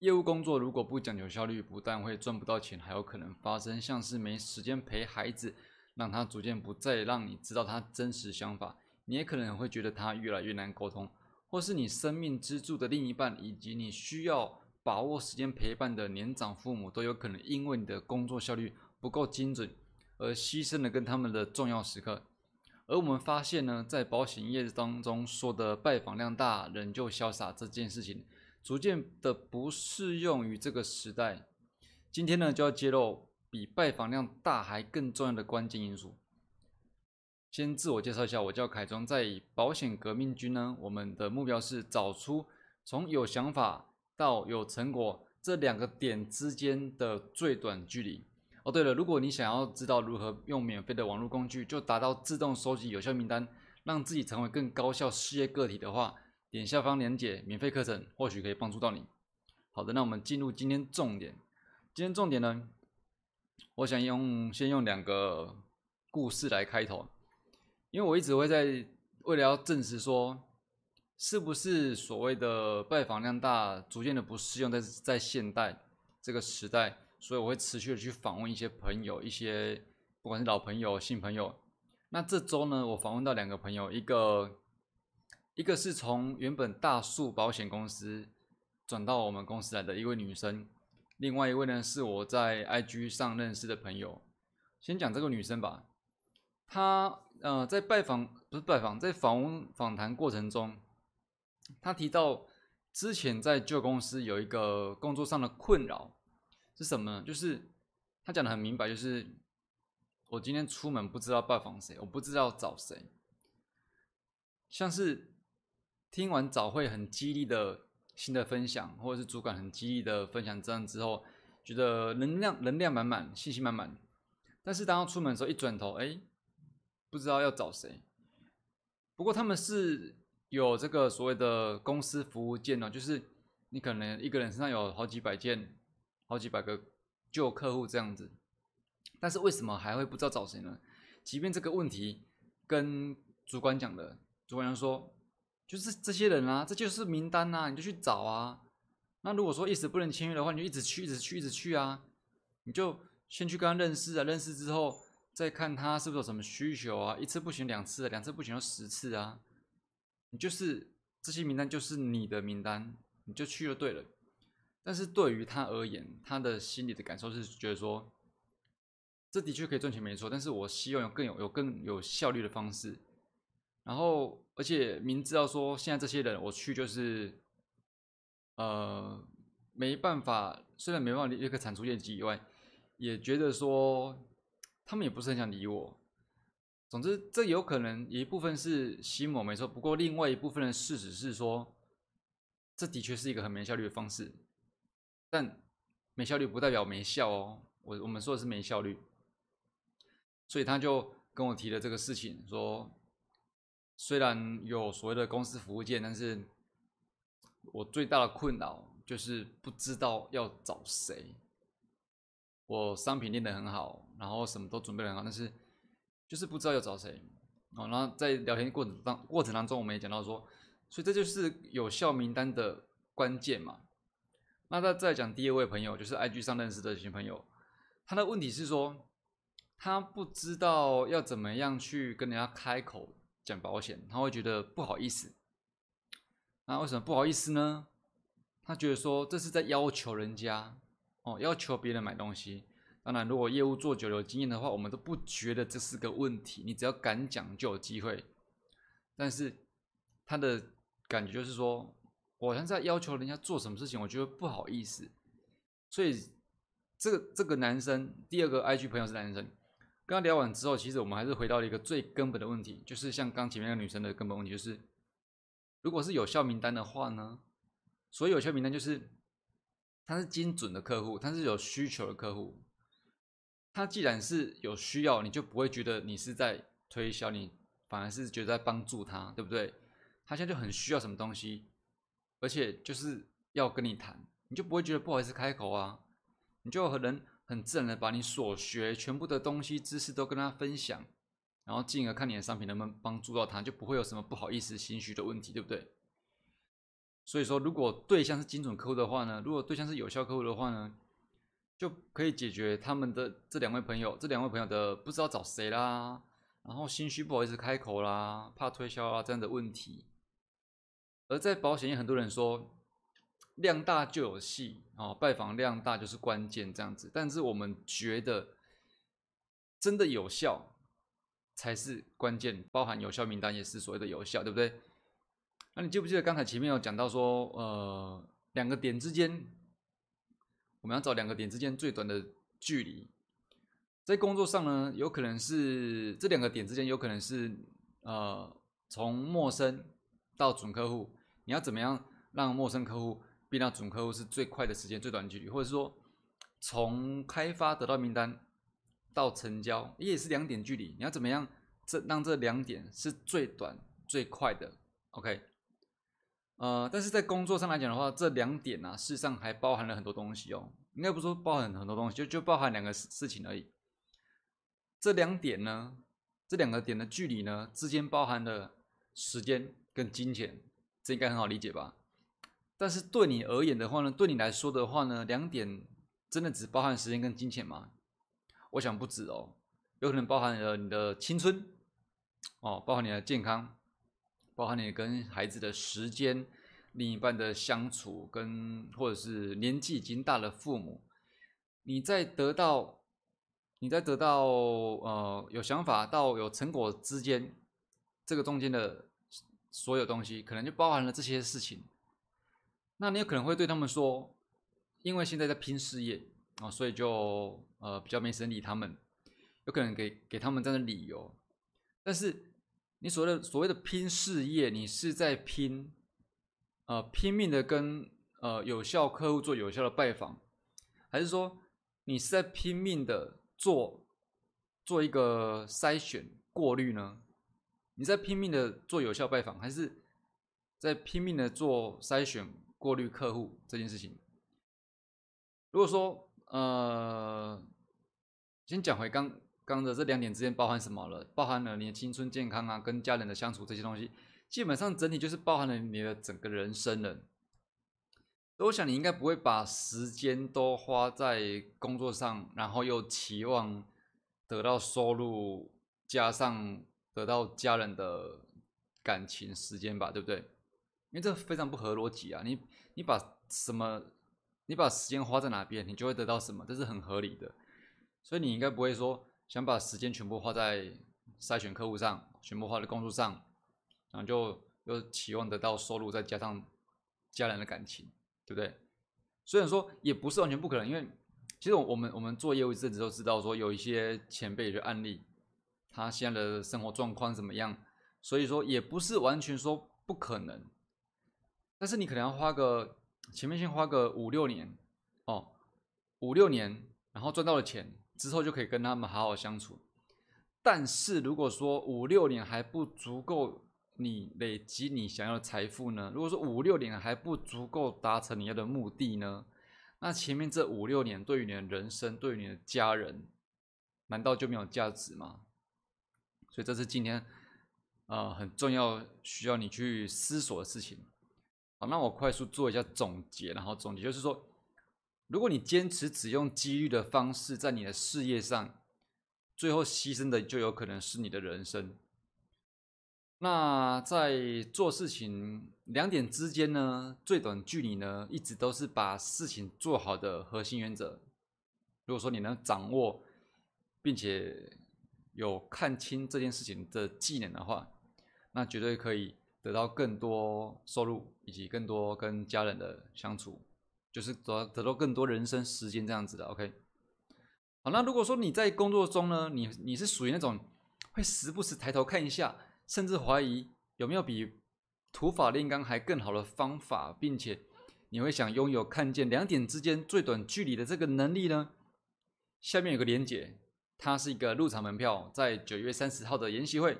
业务工作如果不讲求效率，不但会赚不到钱，还有可能发生像是没时间陪孩子，让他逐渐不再让你知道他真实想法，你也可能会觉得他越来越难沟通，或是你生命支柱的另一半，以及你需要把握时间陪伴的年长父母，都有可能因为你的工作效率不够精准，而牺牲了跟他们的重要时刻。而我们发现呢，在保险业当中说的拜访量大，人就潇洒这件事情。逐渐的不适用于这个时代。今天呢，就要揭露比拜访量大还更重要的关键因素。先自我介绍一下，我叫凯庄，在保险革命军呢，我们的目标是找出从有想法到有成果这两个点之间的最短距离。哦，对了，如果你想要知道如何用免费的网络工具就达到自动收集有效名单，让自己成为更高效事业个体的话，点下方链接，免费课程或许可以帮助到你。好的，那我们进入今天重点。今天重点呢，我想用先用两个故事来开头，因为我一直会在为了要证实说，是不是所谓的拜访量大，逐渐的不适用在在现代这个时代，所以我会持续的去访问一些朋友，一些不管是老朋友、新朋友。那这周呢，我访问到两个朋友，一个。一个是从原本大树保险公司转到我们公司来的一位女生，另外一位呢是我在 IG 上认识的朋友。先讲这个女生吧，她呃在拜访不是拜访，在访问访谈过程中，她提到之前在旧公司有一个工作上的困扰是什么呢？就是她讲的很明白，就是我今天出门不知道拜访谁，我不知道找谁，像是。听完早会很激励的新的分享，或者是主管很激励的分享，这样之后觉得能量能量满满，信心满满。但是当他出门的时候，一转头，哎，不知道要找谁。不过他们是有这个所谓的公司服务件哦，就是你可能一个人身上有好几百件、好几百个旧客户这样子。但是为什么还会不知道找谁呢？即便这个问题跟主管讲的，主管说。就是这些人啊，这就是名单呐，你就去找啊。那如果说一时不能签约的话，你就一直去，一直去，一直去啊。你就先去跟他认识啊，认识之后再看他是不是有什么需求啊。一次不行，两次，两次不行要十次啊。你就是这些名单就是你的名单，你就去就对了。但是对于他而言，他的心里的感受是觉得说，这的确可以赚钱没错，但是我希望有更有有更有效率的方式。然后，而且明知道说现在这些人我去就是，呃，没办法，虽然没办法立刻产出业绩以外，也觉得说他们也不是很想理我。总之，这有可能一部分是心魔没错，不过另外一部分的事实是说，这的确是一个很没效率的方式。但没效率不代表没效哦，我我们说的是没效率。所以他就跟我提了这个事情，说。虽然有所谓的公司服务件，但是我最大的困扰就是不知道要找谁。我商品练得很好，然后什么都准备很好，但是就是不知道要找谁。哦，然后在聊天过程当过程当中，我们也讲到说，所以这就是有效名单的关键嘛。那再再讲第二位朋友，就是 IG 上认识的新朋友，他的问题是说，他不知道要怎么样去跟人家开口。讲保险，他会觉得不好意思。那为什么不好意思呢？他觉得说这是在要求人家哦，要求别人买东西。当然，如果业务做久了有经验的话，我们都不觉得这是个问题。你只要敢讲就有机会。但是他的感觉就是说，我好像在要求人家做什么事情，我觉得不好意思。所以这个这个男生，第二个 IG 朋友是男生。跟他聊完之后，其实我们还是回到了一个最根本的问题，就是像刚前面那个女生的根本问题，就是如果是有效名单的话呢？所以有效名单就是他是精准的客户，他是有需求的客户。他既然是有需要，你就不会觉得你是在推销，你反而是觉得在帮助他，对不对？他现在就很需要什么东西，而且就是要跟你谈，你就不会觉得不好意思开口啊，你就和人。很自然的把你所学全部的东西知识都跟他分享，然后进而看你的商品能不能帮助到他，就不会有什么不好意思、心虚的问题，对不对？所以说，如果对象是精准客户的话呢，如果对象是有效客户的话呢，就可以解决他们的这两位朋友，这两位朋友的不知道找谁啦，然后心虚不好意思开口啦，怕推销啊这样的问题。而在保险业，很多人说量大就有戏啊，拜访量大就是关键这样子，但是我们觉得真的有效才是关键，包含有效名单也是所谓的有效，对不对？那你记不记得刚才前面有讲到说，呃，两个点之间，我们要找两个点之间最短的距离。在工作上呢，有可能是这两个点之间有可能是，呃，从陌生到准客户，你要怎么样让陌生客户变到准客户是最快的时间、最短距离，或者说从开发得到名单到成交，也是两点距离，你要怎么样这让这两点是最短最快的？OK。呃，但是在工作上来讲的话，这两点呢，事实上还包含了很多东西哦。应该不说包含很多东西，就就包含两个事事情而已。这两点呢，这两个点的距离呢，之间包含了时间跟金钱，这应该很好理解吧？但是对你而言的话呢，对你来说的话呢，两点真的只包含时间跟金钱吗？我想不止哦，有可能包含了你的青春，哦，包含你的健康。包含你跟孩子的时间，另一半的相处，跟或者是年纪已经大的父母，你在得到，你在得到呃有想法到有成果之间，这个中间的所有东西，可能就包含了这些事情。那你有可能会对他们说，因为现在在拼事业啊，所以就呃比较没时间理他们，有可能给给他们这样的理由，但是。你所谓的所谓的拼事业，你是在拼，呃，拼命的跟呃有效客户做有效的拜访，还是说你是在拼命的做做一个筛选过滤呢？你在拼命的做有效拜访，还是在拼命的做筛选过滤客户这件事情？如果说呃，先讲回刚。刚的这两点之间包含什么了？包含了你的青春、健康啊，跟家人的相处这些东西，基本上整体就是包含了你的整个人生了。我想你应该不会把时间都花在工作上，然后又期望得到收入，加上得到家人的感情时间吧，对不对？因为这非常不合逻辑啊！你你把什么，你把时间花在哪边，你就会得到什么，这是很合理的。所以你应该不会说。想把时间全部花在筛选客户上，全部花在工作上，然后就又期望得到收入，再加上家人的感情，对不对？虽然说也不是完全不可能，因为其实我们我们做业务一阵子都知道，说有一些前辈的案例，他现在的生活状况怎么样，所以说也不是完全说不可能。但是你可能要花个前面先花个五六年哦，五六年，然后赚到了钱。之后就可以跟他们好好相处，但是如果说五六年还不足够你累积你想要的财富呢？如果说五六年还不足够达成你要的目的呢？那前面这五六年对于你的人生，对于你的家人，难道就没有价值吗？所以这是今天呃很重要需要你去思索的事情。好，那我快速做一下总结，然后总结就是说。如果你坚持只用机遇的方式在你的事业上，最后牺牲的就有可能是你的人生。那在做事情两点之间呢，最短距离呢，一直都是把事情做好的核心原则。如果说你能掌握，并且有看清这件事情的技能的话，那绝对可以得到更多收入以及更多跟家人的相处。就是得得到更多人生时间这样子的，OK。好，那如果说你在工作中呢，你你是属于那种会时不时抬头看一下，甚至怀疑有没有比土法炼钢还更好的方法，并且你会想拥有看见两点之间最短距离的这个能力呢？下面有个连结，它是一个入场门票，在九月三十号的研习会，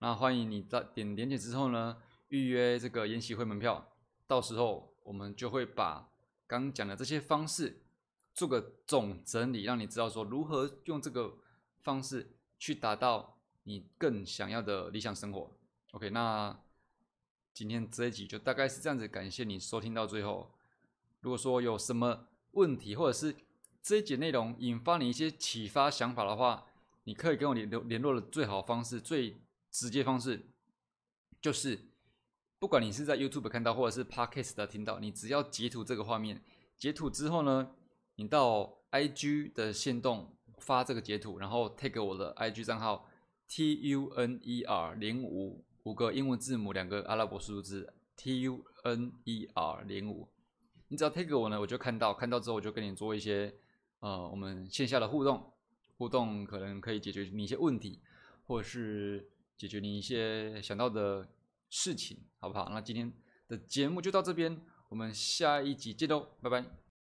那欢迎你在点连结之后呢，预约这个研习会门票，到时候我们就会把。刚讲的这些方式，做个总整理，让你知道说如何用这个方式去达到你更想要的理想生活。OK，那今天这一集就大概是这样子，感谢你收听到最后。如果说有什么问题，或者是这一节内容引发你一些启发想法的话，你可以跟我联联联络的最好方式、最直接方式，就是不管你是在 YouTube 看到，或者是 Podcast 的听到，你只要截图这个画面，截图之后呢，你到 IG 的线动发这个截图，然后 take 我的 IG 账号 TUNER 零五五个英文字母，两个阿拉伯数字 TUNER 零五，你只要 take 我呢，我就看到，看到之后我就跟你做一些呃我们线下的互动。互动可能可以解决你一些问题，或者是解决你一些想到的事情，好不好？那今天的节目就到这边，我们下一集见喽，拜拜。